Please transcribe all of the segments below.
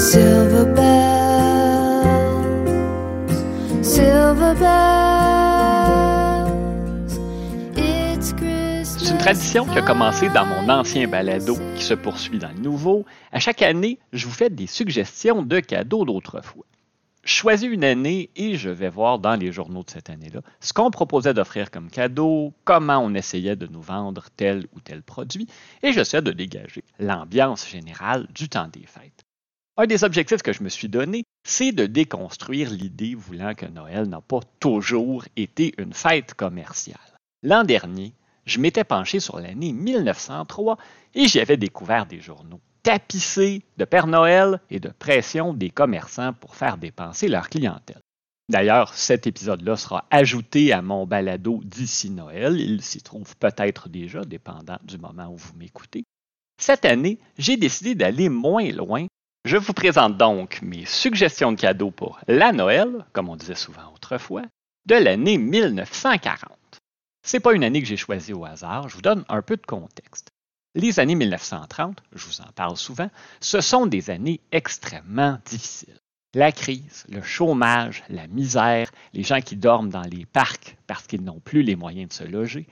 Silver bells, silver bells, it's Christmas. C'est une tradition qui a commencé dans mon ancien balado qui se poursuit dans le nouveau. À chaque année, je vous fais des suggestions de cadeaux d'autrefois. Je choisis une année et je vais voir dans les journaux de cette année-là ce qu'on proposait d'offrir comme cadeau, comment on essayait de nous vendre tel ou tel produit, et j'essaie de dégager l'ambiance générale du temps des fêtes. Un des objectifs que je me suis donné, c'est de déconstruire l'idée voulant que Noël n'a pas toujours été une fête commerciale. L'an dernier, je m'étais penché sur l'année 1903 et j'y avais découvert des journaux tapissés de Père Noël et de pression des commerçants pour faire dépenser leur clientèle. D'ailleurs, cet épisode-là sera ajouté à mon balado d'ici Noël. Il s'y trouve peut-être déjà, dépendant du moment où vous m'écoutez. Cette année, j'ai décidé d'aller moins loin. Je vous présente donc mes suggestions de cadeaux pour la Noël, comme on disait souvent autrefois, de l'année 1940. C'est pas une année que j'ai choisie au hasard, je vous donne un peu de contexte. Les années 1930, je vous en parle souvent, ce sont des années extrêmement difficiles. La crise, le chômage, la misère, les gens qui dorment dans les parcs parce qu'ils n'ont plus les moyens de se loger.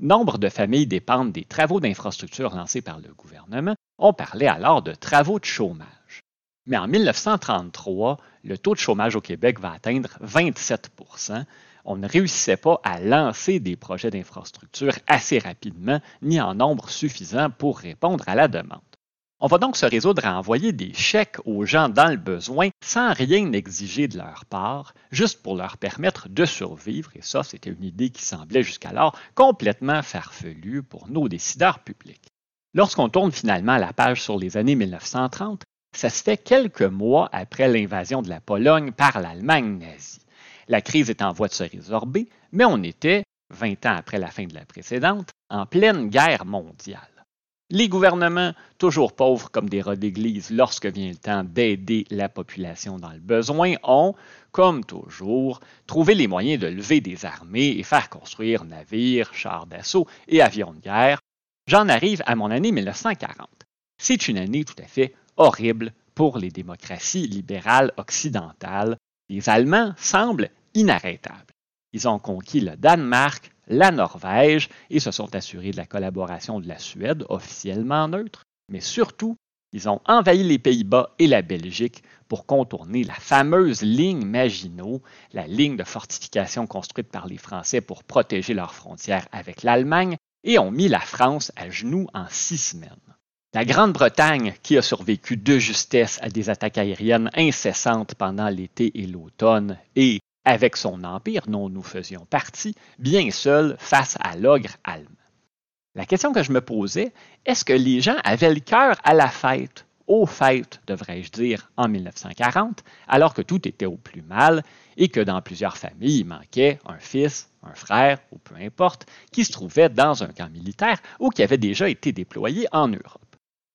Nombre de familles dépendent des travaux d'infrastructure lancés par le gouvernement. On parlait alors de travaux de chômage. Mais en 1933, le taux de chômage au Québec va atteindre 27% on ne réussissait pas à lancer des projets d'infrastructure assez rapidement ni en nombre suffisant pour répondre à la demande. On va donc se résoudre à envoyer des chèques aux gens dans le besoin sans rien exiger de leur part, juste pour leur permettre de survivre, et ça, c'était une idée qui semblait jusqu'alors complètement farfelue pour nos décideurs publics. Lorsqu'on tourne finalement la page sur les années 1930, ça se fait quelques mois après l'invasion de la Pologne par l'Allemagne nazie. La crise est en voie de se résorber, mais on était, 20 ans après la fin de la précédente, en pleine guerre mondiale. Les gouvernements, toujours pauvres comme des rats d'église lorsque vient le temps d'aider la population dans le besoin, ont, comme toujours, trouvé les moyens de lever des armées et faire construire navires, chars d'assaut et avions de guerre. J'en arrive à mon année 1940. C'est une année tout à fait horrible pour les démocraties libérales occidentales. Les Allemands semblent inarrêtables. Ils ont conquis le Danemark, la Norvège et se sont assurés de la collaboration de la Suède, officiellement neutre, mais surtout, ils ont envahi les Pays-Bas et la Belgique pour contourner la fameuse ligne Maginot, la ligne de fortification construite par les Français pour protéger leurs frontières avec l'Allemagne, et ont mis la France à genoux en six semaines. La Grande-Bretagne, qui a survécu de justesse à des attaques aériennes incessantes pendant l'été et l'automne, et avec son empire dont nous faisions partie, bien seul face à l'ogre allemand. La question que je me posais, est-ce que les gens avaient le cœur à la fête, aux fêtes, devrais-je dire, en 1940, alors que tout était au plus mal et que dans plusieurs familles, il manquait un fils, un frère, ou peu importe, qui se trouvait dans un camp militaire ou qui avait déjà été déployé en Europe.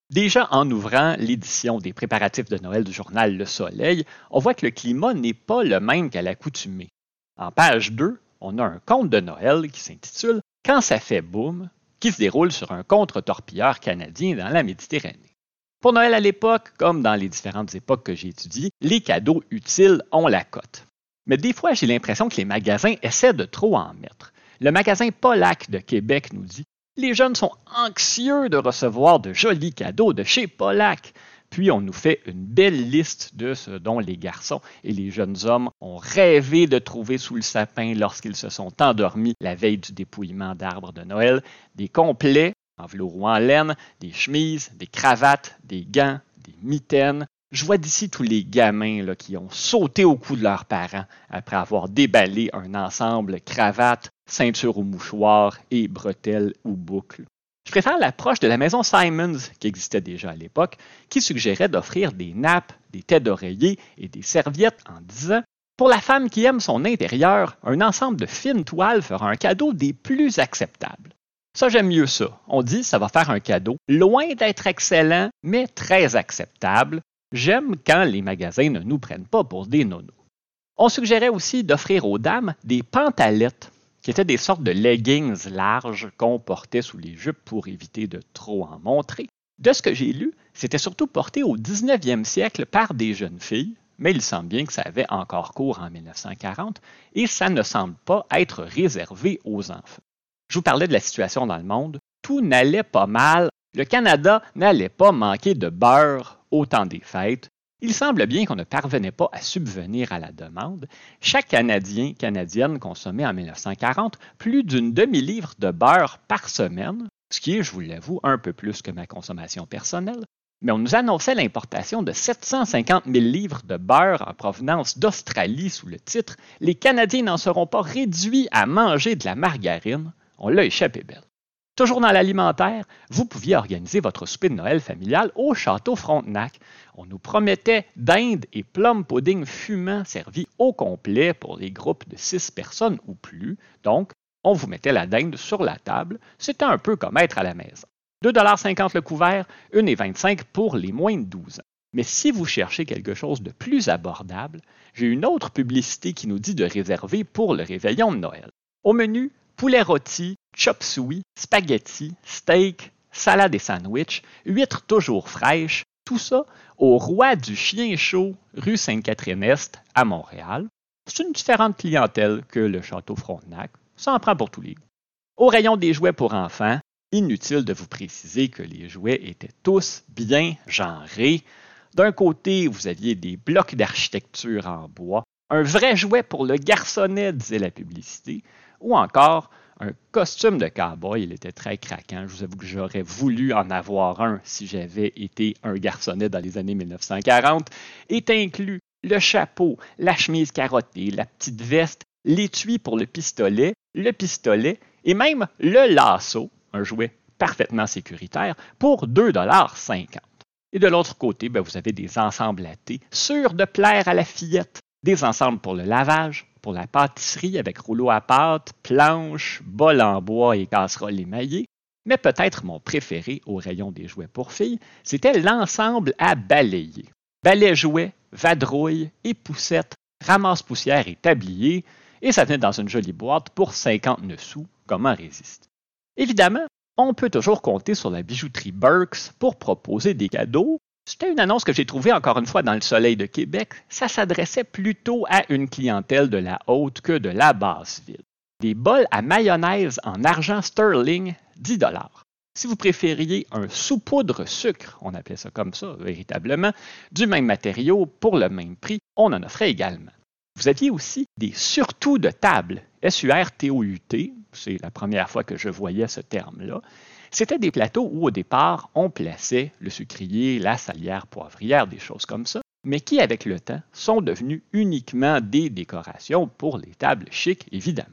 Déjà en ouvrant l'édition des préparatifs de Noël du journal Le Soleil, on voit que le climat n'est pas le même qu'à l'accoutumée. En page 2, on a un conte de Noël qui s'intitule Quand ça fait boum, qui se déroule sur un contre-torpilleur canadien dans la Méditerranée. Pour Noël à l'époque, comme dans les différentes époques que j'ai étudiées, les cadeaux utiles ont la cote. Mais des fois, j'ai l'impression que les magasins essaient de trop en mettre. Le magasin Polac de Québec nous dit les jeunes sont anxieux de recevoir de jolis cadeaux de chez Pollack. Puis on nous fait une belle liste de ce dont les garçons et les jeunes hommes ont rêvé de trouver sous le sapin lorsqu'ils se sont endormis la veille du dépouillement d'arbres de Noël, des complets en velours ou en laine, des chemises, des cravates, des gants, des mitaines. Je vois d'ici tous les gamins qui ont sauté au cou de leurs parents après avoir déballé un ensemble cravate, ceinture ou mouchoir et bretelles ou boucles. Je préfère l'approche de la maison Simons, qui existait déjà à l'époque, qui suggérait d'offrir des nappes, des têtes d'oreiller et des serviettes en disant Pour la femme qui aime son intérieur, un ensemble de fines toiles fera un cadeau des plus acceptables. Ça, j'aime mieux ça. On dit ça va faire un cadeau loin d'être excellent, mais très acceptable. J'aime quand les magasins ne nous prennent pas pour des nonos. On suggérait aussi d'offrir aux dames des pantalettes qui étaient des sortes de leggings larges qu'on portait sous les jupes pour éviter de trop en montrer. De ce que j'ai lu, c'était surtout porté au 19e siècle par des jeunes filles, mais il semble bien que ça avait encore cours en 1940 et ça ne semble pas être réservé aux enfants. Je vous parlais de la situation dans le monde. Tout n'allait pas mal. Le Canada n'allait pas manquer de beurre au temps des fêtes. Il semble bien qu'on ne parvenait pas à subvenir à la demande. Chaque Canadien, Canadienne consommait en 1940 plus d'une demi-livre de beurre par semaine, ce qui est, je vous l'avoue, un peu plus que ma consommation personnelle. Mais on nous annonçait l'importation de 750 000 livres de beurre en provenance d'Australie sous le titre Les Canadiens n'en seront pas réduits à manger de la margarine. On l'a échappé belle. Toujours dans vous pouviez organiser votre souper de Noël familial au Château Frontenac. On nous promettait dinde et plum pudding fumant servis au complet pour les groupes de six personnes ou plus. Donc, on vous mettait la dinde sur la table. C'était un peu comme être à la maison. 2,50 le couvert, 1,25 pour les moins de 12 ans. Mais si vous cherchez quelque chose de plus abordable, j'ai une autre publicité qui nous dit de réserver pour le réveillon de Noël. Au menu, poulet rôti, chop suey, spaghetti, steak, salade et sandwich, huîtres toujours fraîches, tout ça au Roi du Chien Chaud, rue Sainte-Catherine-Est, à Montréal. C'est une différente clientèle que le Château Frontenac. Ça en prend pour tous les goûts. Au rayon des jouets pour enfants, inutile de vous préciser que les jouets étaient tous bien genrés. D'un côté, vous aviez des blocs d'architecture en bois, un vrai jouet pour le garçonnet, disait la publicité, ou encore un costume de cowboy. Il était très craquant. Je vous avoue que j'aurais voulu en avoir un si j'avais été un garçonnet dans les années 1940. Est inclus le chapeau, la chemise carottée, la petite veste, l'étui pour le pistolet, le pistolet et même le lasso, un jouet parfaitement sécuritaire, pour 2,50 Et de l'autre côté, ben, vous avez des ensembles à thé, sûrs de plaire à la fillette, des ensembles pour le lavage, pour la pâtisserie avec rouleau à pâte, planches, bol en bois et casseroles émaillées. Mais peut-être mon préféré au rayon des jouets pour filles, c'était l'ensemble à balayer. Balai jouets, vadrouille, époussette, ramasse-poussière et tablier, et ça venait dans une jolie boîte pour 59 sous. Comment résister? Évidemment, on peut toujours compter sur la bijouterie Burks pour proposer des cadeaux, c'était une annonce que j'ai trouvée encore une fois dans le Soleil de Québec. Ça s'adressait plutôt à une clientèle de la haute que de la basse ville. Des bols à mayonnaise en argent sterling, 10 dollars. Si vous préfériez un sous-poudre sucre, on appelait ça comme ça véritablement, du même matériau pour le même prix, on en offrait également. Vous aviez aussi des surtout de table, S-U-R-T-O-U-T, c'est la première fois que je voyais ce terme-là, c'était des plateaux où au départ on plaçait le sucrier, la salière poivrière, des choses comme ça, mais qui avec le temps sont devenus uniquement des décorations pour les tables chics évidemment.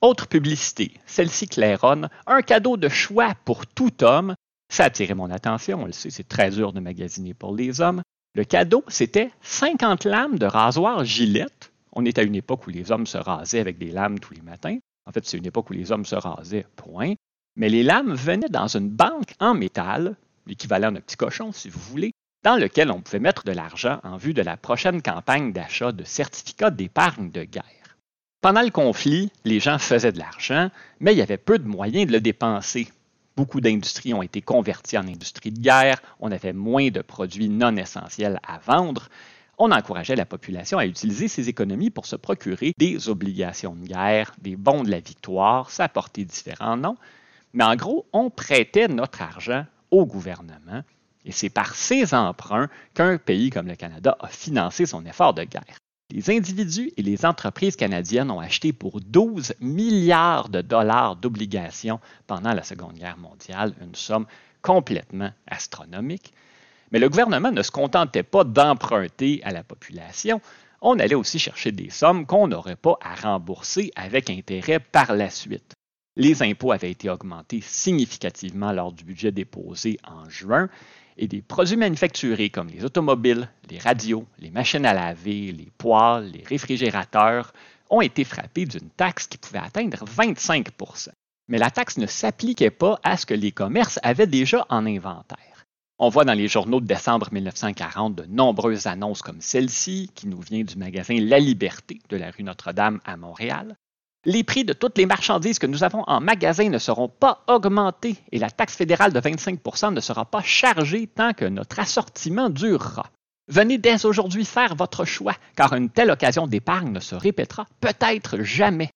Autre publicité, celle-ci claironne, un cadeau de choix pour tout homme. Ça a attiré mon attention, on le sait, c'est très dur de magasiner pour les hommes. Le cadeau, c'était 50 lames de rasoir Gillette. On est à une époque où les hommes se rasaient avec des lames tous les matins. En fait, c'est une époque où les hommes se rasaient, point. Mais les lames venaient dans une banque en métal, l'équivalent d'un petit cochon si vous voulez, dans lequel on pouvait mettre de l'argent en vue de la prochaine campagne d'achat de certificats d'épargne de guerre. Pendant le conflit, les gens faisaient de l'argent, mais il y avait peu de moyens de le dépenser. Beaucoup d'industries ont été converties en industries de guerre, on avait moins de produits non essentiels à vendre. On encourageait la population à utiliser ces économies pour se procurer des obligations de guerre, des bons de la victoire, ça portait différents noms, mais en gros, on prêtait notre argent au gouvernement et c'est par ces emprunts qu'un pays comme le Canada a financé son effort de guerre. Les individus et les entreprises canadiennes ont acheté pour 12 milliards de dollars d'obligations pendant la Seconde Guerre mondiale, une somme complètement astronomique. Mais le gouvernement ne se contentait pas d'emprunter à la population, on allait aussi chercher des sommes qu'on n'aurait pas à rembourser avec intérêt par la suite. Les impôts avaient été augmentés significativement lors du budget déposé en juin et des produits manufacturés comme les automobiles, les radios, les machines à laver, les poêles, les réfrigérateurs ont été frappés d'une taxe qui pouvait atteindre 25% Mais la taxe ne s'appliquait pas à ce que les commerces avaient déjà en inventaire. On voit dans les journaux de décembre 1940 de nombreuses annonces comme celle-ci, qui nous vient du magasin La Liberté de la rue Notre-Dame à Montréal, Les prix de toutes les marchandises que nous avons en magasin ne seront pas augmentés et la taxe fédérale de 25% ne sera pas chargée tant que notre assortiment durera. Venez dès aujourd'hui faire votre choix, car une telle occasion d'épargne ne se répétera peut-être jamais.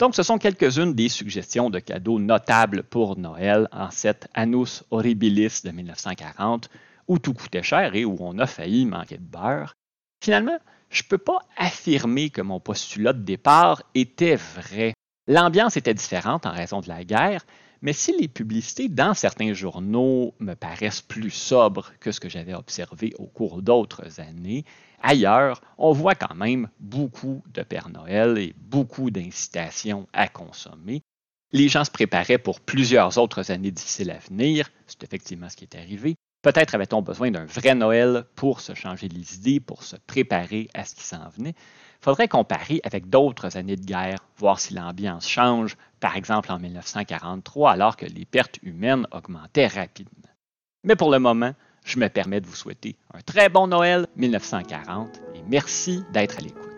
Donc, ce sont quelques-unes des suggestions de cadeaux notables pour Noël en cette Annus Horribilis de 1940, où tout coûtait cher et où on a failli manquer de beurre. Finalement, je ne peux pas affirmer que mon postulat de départ était vrai. L'ambiance était différente en raison de la guerre, mais si les publicités dans certains journaux me paraissent plus sobres que ce que j'avais observé au cours d'autres années, ailleurs, on voit quand même beaucoup de Père Noël et beaucoup d'incitations à consommer. Les gens se préparaient pour plusieurs autres années difficiles à venir, c'est effectivement ce qui est arrivé, Peut-être avait-on besoin d'un vrai Noël pour se changer les idées, pour se préparer à ce qui s'en venait. Faudrait comparer avec d'autres années de guerre, voir si l'ambiance change, par exemple en 1943, alors que les pertes humaines augmentaient rapidement. Mais pour le moment, je me permets de vous souhaiter un très bon Noël 1940 et merci d'être à l'écoute.